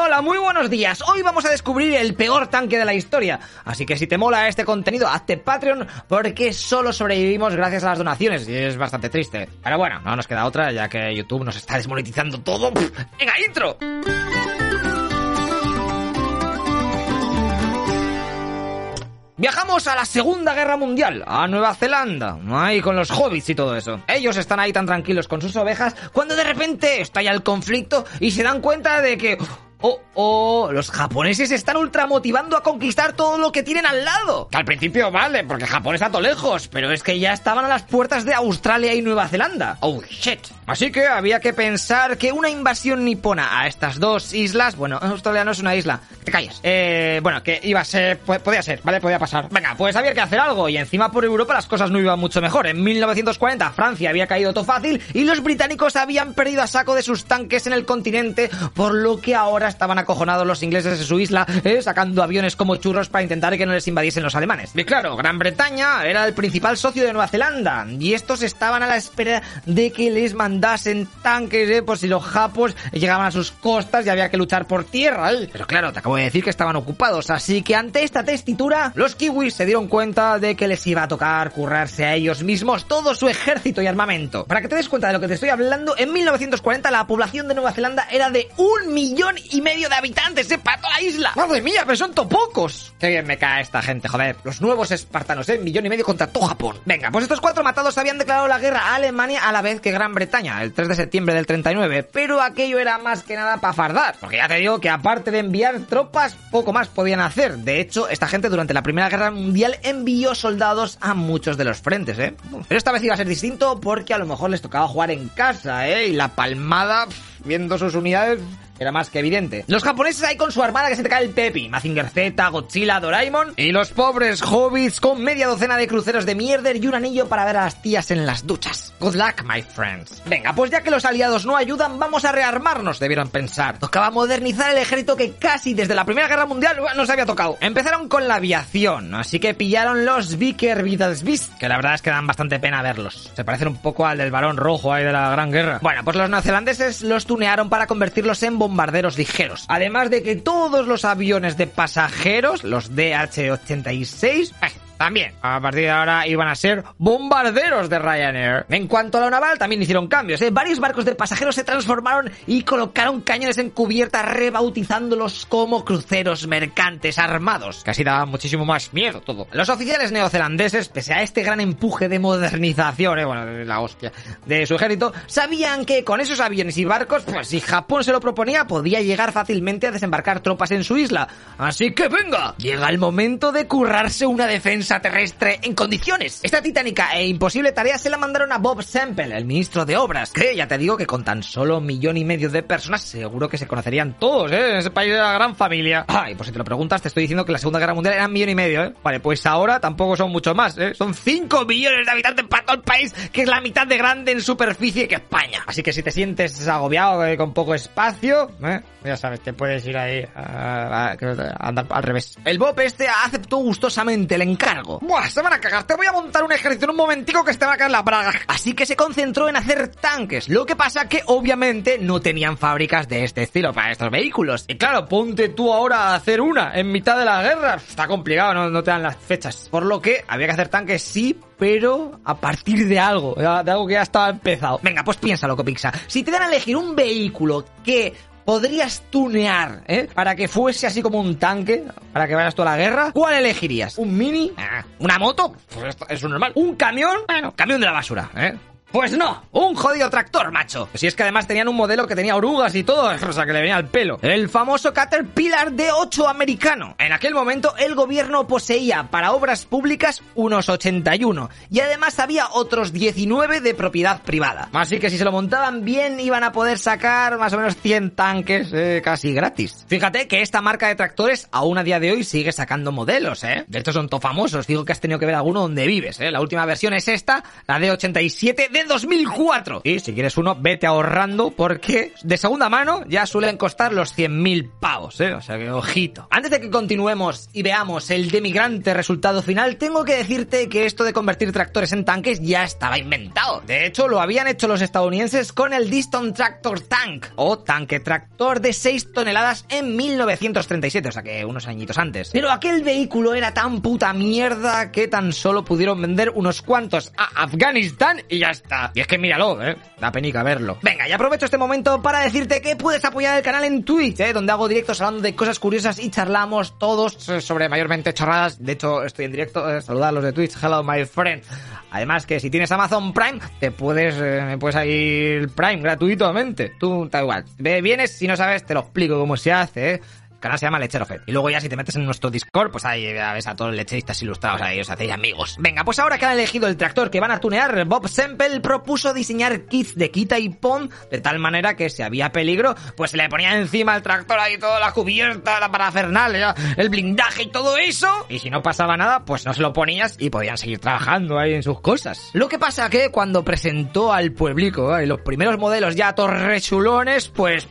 Hola, muy buenos días. Hoy vamos a descubrir el peor tanque de la historia. Así que si te mola este contenido, hazte Patreon porque solo sobrevivimos gracias a las donaciones y es bastante triste. Pero bueno, no nos queda otra ya que YouTube nos está desmonetizando todo. ¡Venga, intro! Viajamos a la Segunda Guerra Mundial, a Nueva Zelanda, ahí con los hobbits y todo eso. Ellos están ahí tan tranquilos con sus ovejas cuando de repente estalla el conflicto y se dan cuenta de que Oh, oh, los japoneses están ultra motivando a conquistar todo lo que tienen al lado. Que al principio vale, porque Japón está todo lejos, pero es que ya estaban a las puertas de Australia y Nueva Zelanda. Oh, shit. Así que había que pensar que una invasión nipona a estas dos islas, bueno, Australia no es una isla, te calles. Eh, bueno, que iba a ser, podía ser, ¿vale? Podía pasar. Venga, pues había que hacer algo y encima por Europa las cosas no iban mucho mejor. En 1940 Francia había caído todo fácil y los británicos habían perdido a saco de sus tanques en el continente, por lo que ahora estaban acojonados los ingleses de su isla, eh, sacando aviones como churros para intentar que no les invadiesen los alemanes. Y claro, Gran Bretaña era el principal socio de Nueva Zelanda, y estos estaban a la espera de que les mandasen tanques, eh, por si los japos llegaban a sus costas y había que luchar por tierra. Eh. Pero claro, te acabo de decir que estaban ocupados, así que ante esta testitura, los kiwis se dieron cuenta de que les iba a tocar currarse a ellos mismos todo su ejército y armamento. Para que te des cuenta de lo que te estoy hablando, en 1940 la población de Nueva Zelanda era de un millón y medio de habitantes, ¿eh? Para toda la isla. Madre mía, pero son topocos. Qué bien me cae esta gente, joder. Los nuevos espartanos, ¿eh? Millón y medio contra todo Japón. Venga, pues estos cuatro matados habían declarado la guerra a Alemania a la vez que Gran Bretaña, el 3 de septiembre del 39. Pero aquello era más que nada para fardar. Porque ya te digo que aparte de enviar tropas, poco más podían hacer. De hecho, esta gente durante la Primera Guerra Mundial envió soldados a muchos de los frentes, ¿eh? Pero esta vez iba a ser distinto porque a lo mejor les tocaba jugar en casa, ¿eh? Y la palmada, viendo sus unidades era más que evidente. Los japoneses ahí con su armada que se te cae el Pepi, Mazinger Z, Godzilla, Doraemon y los pobres hobbits con media docena de cruceros de mierder y un anillo para ver a las tías en las duchas. Good luck, my friends. Venga, pues ya que los aliados no ayudan, vamos a rearmarnos, debieron pensar. Tocaba modernizar el ejército que casi desde la Primera Guerra Mundial no se había tocado. Empezaron con la aviación, así que pillaron los Vicker Beast, que la verdad es que dan bastante pena verlos. Se parecen un poco al del varón rojo ahí de la Gran Guerra. Bueno, pues los neozelandeses los tunearon para convertirlos en bombarderos ligeros. Además de que todos los aviones de pasajeros, los DH-86, también, a partir de ahora iban a ser bombarderos de Ryanair. En cuanto a lo naval, también hicieron cambios. ¿eh? Varios barcos de pasajeros se transformaron y colocaron cañones en cubierta, rebautizándolos como cruceros mercantes armados. Casi daba muchísimo más miedo todo. Los oficiales neozelandeses, pese a este gran empuje de modernización, ¿eh? bueno, la hostia, de su ejército, sabían que con esos aviones y barcos, pues si Japón se lo proponía, podía llegar fácilmente a desembarcar tropas en su isla. Así que venga, llega el momento de currarse una defensa terrestre en condiciones. Esta titánica e imposible tarea se la mandaron a Bob Semple, el ministro de Obras, que ya te digo que con tan solo un millón y medio de personas seguro que se conocerían todos, ¿eh? En ese país de la gran familia. Ay, pues si te lo preguntas, te estoy diciendo que la Segunda Guerra Mundial era un millón y medio, ¿eh? Vale, pues ahora tampoco son mucho más, ¿eh? Son 5 millones de habitantes para todo el país, que es la mitad de grande en superficie que España. Así que si te sientes agobiado eh, con poco espacio, ¿eh? Ya sabes, te puedes ir ahí a, andar al revés. El Bob este aceptó gustosamente el encargo Buah, se van a cagar. Te voy a montar un ejército en un momentico que se te va a caer la braga. Así que se concentró en hacer tanques. Lo que pasa que obviamente no tenían fábricas de este estilo para estos vehículos. Y claro, ponte tú ahora a hacer una en mitad de la guerra. Está complicado, no, no te dan las fechas. Por lo que había que hacer tanques sí, pero a partir de algo, de algo que ya estaba empezado. Venga, pues piénsalo, Copixa. Si te dan a elegir un vehículo que podrías tunear, ¿eh? Para que fuese así como un tanque, para que vayas toda la guerra. ¿Cuál elegirías? ¿Un mini? Ah, ¿Una moto? Pues esto es normal. ¿Un camión? Bueno, camión de la basura, ¿eh? Pues no, un jodido tractor, macho. Si es que además tenían un modelo que tenía orugas y todo, o sea, que le venía al pelo. El famoso Caterpillar de 8 americano. En aquel momento el gobierno poseía para obras públicas unos 81 y además había otros 19 de propiedad privada. Así que si se lo montaban bien iban a poder sacar más o menos 100 tanques eh, casi gratis. Fíjate que esta marca de tractores aún a día de hoy sigue sacando modelos, ¿eh? De hecho son to famosos, digo que has tenido que ver alguno donde vives, ¿eh? La última versión es esta, la de 87 de de 2004. Y si quieres uno, vete ahorrando porque de segunda mano ya suelen costar los 100.000 pavos, ¿eh? O sea que ojito. Antes de que continuemos y veamos el demigrante resultado final, tengo que decirte que esto de convertir tractores en tanques ya estaba inventado. De hecho, lo habían hecho los estadounidenses con el Diston Tractor Tank o tanque tractor de 6 toneladas en 1937, o sea que unos añitos antes. Pero aquel vehículo era tan puta mierda que tan solo pudieron vender unos cuantos a Afganistán y ya está. Y es que míralo, eh, da penica verlo. Venga, y aprovecho este momento para decirte que puedes apoyar el canal en Twitch, eh, donde hago directos hablando de cosas curiosas y charlamos todos eh, sobre mayormente chorradas. De hecho, estoy en directo, eh, saludar a los de Twitch, hello my friend. Además que si tienes Amazon Prime, te puedes, eh, puedes ir Prime gratuitamente. Tú, da igual. Vienes, si no sabes, te lo explico cómo se hace, ¿eh? Canal se llama Lechero Fed. Y luego ya si te metes en nuestro Discord, pues ahí ves a todos los lecheristas ilustrados ahí, os hacéis amigos. Venga, pues ahora que han elegido el tractor que van a tunear, Bob Semple propuso diseñar kits de quita y pon de tal manera que si había peligro, pues se le ponía encima al tractor ahí toda la cubierta, la parafernalia, el blindaje y todo eso. Y si no pasaba nada, pues no se lo ponías y podían seguir trabajando ahí en sus cosas. Lo que pasa que cuando presentó al pueblico eh, los primeros modelos ya torrechulones, pues...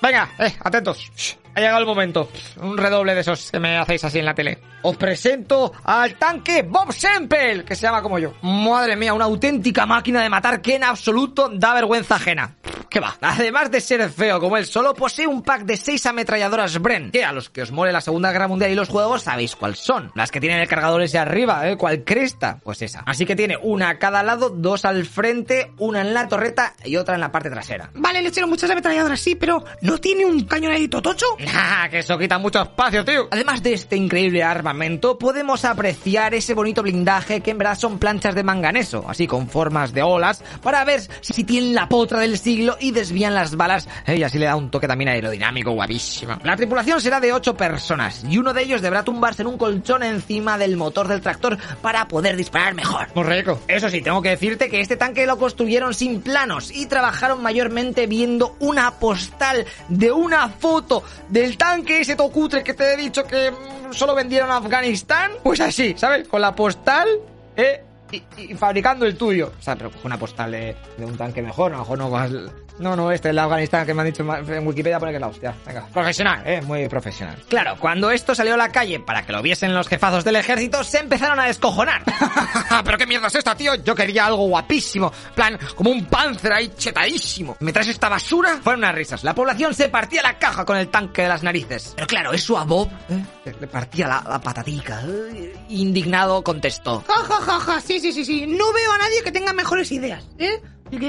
Venga, eh, atentos. Ha llegado el momento. Un redoble de esos que me hacéis así en la tele. Os presento al tanque Bob Semple, que se llama como yo. Madre mía, una auténtica máquina de matar que en absoluto da vergüenza ajena. ¿Qué va? Además de ser feo como él solo, posee un pack de 6 ametralladoras Bren, que a los que os mole la Segunda Guerra Mundial y los juegos sabéis cuáles son. Las que tienen el cargador ese arriba, ¿eh? ¿Cuál cresta? Pues esa. Así que tiene una a cada lado, dos al frente, una en la torreta y otra en la parte trasera. Vale, lechero, muchas ametralladoras, sí, pero ¿no tiene un cañonadito tocho? Nah, que eso quita mucho espacio, tío. Además de este increíble armamento, podemos apreciar ese bonito blindaje que en verdad son planchas de manganeso, así con formas de olas, para ver si tienen la potra del siglo y desvían las balas, y así le da un toque también aerodinámico guapísimo. La tripulación será de 8 personas, y uno de ellos deberá tumbarse en un colchón encima del motor del tractor para poder disparar mejor. Muy rico. Eso sí, tengo que decirte que este tanque lo construyeron sin planos y trabajaron mayormente viendo una postal de una foto del tanque ese tocutre que te he dicho que mm, solo vendieron a Afganistán. Pues así, ¿sabes? Con la postal, eh, y, fabricando el tuyo. O sea, pero coge una postal de, de un tanque mejor, a lo mejor no el- No, no, este, el de Afganistán que me han dicho en Wikipedia, pone que es la hostia. Venga, profesional, eh, muy profesional. Claro, cuando esto salió a la calle para que lo viesen los jefazos del ejército, se empezaron a descojonar. ¿Pero qué mierda es esta, tío? Yo quería algo guapísimo. plan, como un panzer ahí chetadísimo. ¿Me traes esta basura? Fueron unas risas. La población se partía la caja con el tanque de las narices. Pero claro, eso a Bob eh, le partía la, la patatica. eh, Indignado contestó. Ja, ja, ja, ja, sí, sí, sí, sí. No veo a nadie que tenga mejores ideas, ¿eh?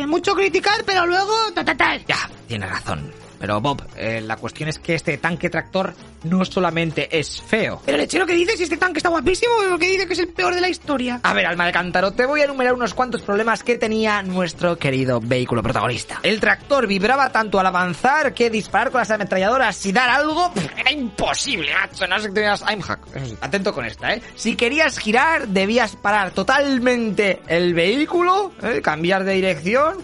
Mucho criticar, pero luego... Ta, ta, ta. Ya, tiene razón. Pero Bob, eh, la cuestión es que este tanque tractor no solamente es feo. Pero lechero, ¿qué dices? Si este tanque está guapísimo, ¿por qué dice que es el peor de la historia? A ver, alma de cántaro, te voy a enumerar unos cuantos problemas que tenía nuestro querido vehículo protagonista. El tractor vibraba tanto al avanzar que disparar con las ametralladoras y dar algo pff, era imposible, macho. No sé que tenías aimhack. Atento con esta, ¿eh? Si querías girar, debías parar totalmente el vehículo, ¿eh? cambiar de dirección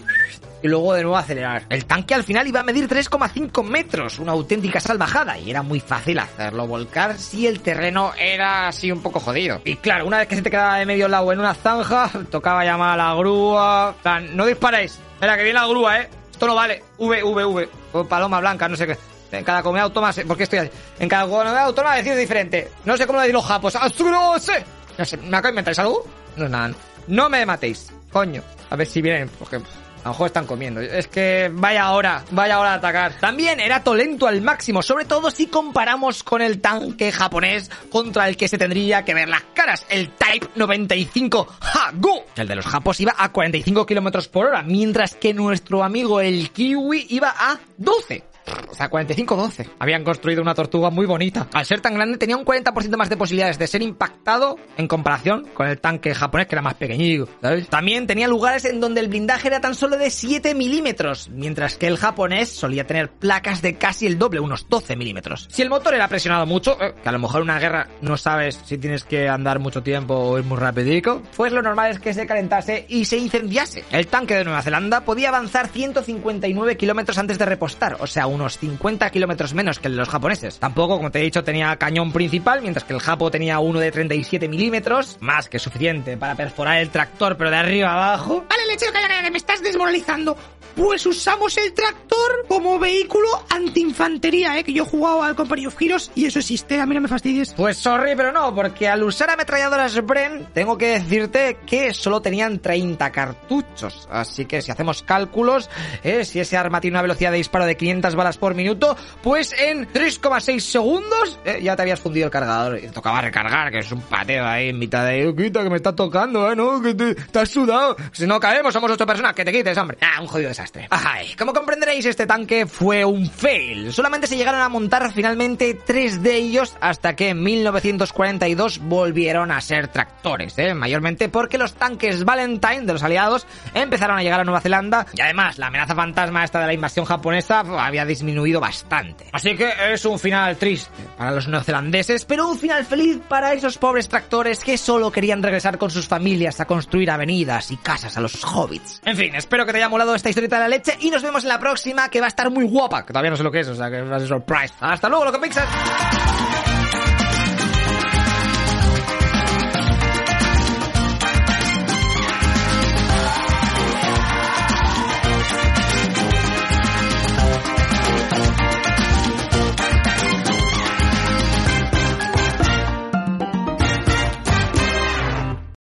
y luego de nuevo acelerar. El tanque al final iba a medir 3,5 metros, una auténtica salvajada, y era muy fácil hacerlo volcar si el terreno era así un poco jodido. Y claro, una vez que se te quedaba de medio lado en una zanja, tocaba llamar a la grúa. Plan, no disparéis. Espera, que viene la grúa, ¿eh? Esto no vale. V, V, V. O paloma blanca, no sé qué. En cada comunidad autónoma, sé- ¿por qué estoy así? En cada comunidad autónoma decir diferente. No sé cómo lo decir los japos. ¡Azurose! No sé, ¿me acabo de inventar algo? No, nada. No me matéis. Coño. A ver si vienen, porque... pff, A lo mejor están comiendo. Es que vaya hora, vaya hora de atacar. También era tolento al máximo, sobre todo si comparamos con el tanque japonés contra el que se tendría que ver las caras, el Type 95 Hago. El de los japos iba a 45 kilómetros por hora, mientras que nuestro amigo el Kiwi iba a 12. O sea, 45-12. Habían construido una tortuga muy bonita. Al ser tan grande tenía un 40% más de posibilidades de ser impactado en comparación con el tanque japonés que era más pequeñito, ¿sabes? También tenía lugares en donde el blindaje era tan solo de 7 milímetros, mientras que el japonés solía tener placas de casi el doble, unos 12 milímetros. Si el motor era presionado mucho, eh, que a lo mejor en una guerra no sabes si tienes que andar mucho tiempo o ir muy rapidico, pues lo normal es que se calentase y se incendiase. El tanque de Nueva Zelanda podía avanzar 159 kilómetros antes de repostar, o sea, unos 50 kilómetros menos que el de los japoneses. Tampoco, como te he dicho, tenía cañón principal, mientras que el japo tenía uno de 37 milímetros, más que suficiente para perforar el tractor, pero de arriba abajo. Vale, leche, calla, calla, que me estás desmoralizando. Pues usamos el tractor como vehículo antiinfantería, ¿eh? Que yo he jugado al Company of Heroes y eso existe, a mí no me fastidies. Pues sorry, pero no, porque al usar ametralladoras Bren, tengo que decirte que solo tenían 30 cartuchos. Así que si hacemos cálculos, eh, si ese arma tiene una velocidad de disparo de 500 balas por minuto, pues en 3,6 segundos eh, ya te habías fundido el cargador. Y te tocaba recargar, que es un pateo ahí en mitad de... Quita, que me está tocando, ¿eh? No, que te, te has sudado. Si no caemos, somos ocho personas, que te quites, hombre. Ah, un jodido desastre. Ay, como comprenderéis, este tanque fue un fail. Solamente se llegaron a montar finalmente tres de ellos hasta que en 1942 volvieron a ser tractores, ¿eh? mayormente porque los tanques Valentine de los aliados empezaron a llegar a Nueva Zelanda y además la amenaza fantasma esta de la invasión japonesa había disminuido bastante. Así que es un final triste para los neozelandeses, pero un final feliz para esos pobres tractores que solo querían regresar con sus familias a construir avenidas y casas a los hobbits. En fin, espero que te haya molado esta historieta de la leche y nos vemos en la próxima que va a estar muy guapa, que todavía no sé lo que es, o sea que va a ser surprise. Hasta luego, lo que pixas.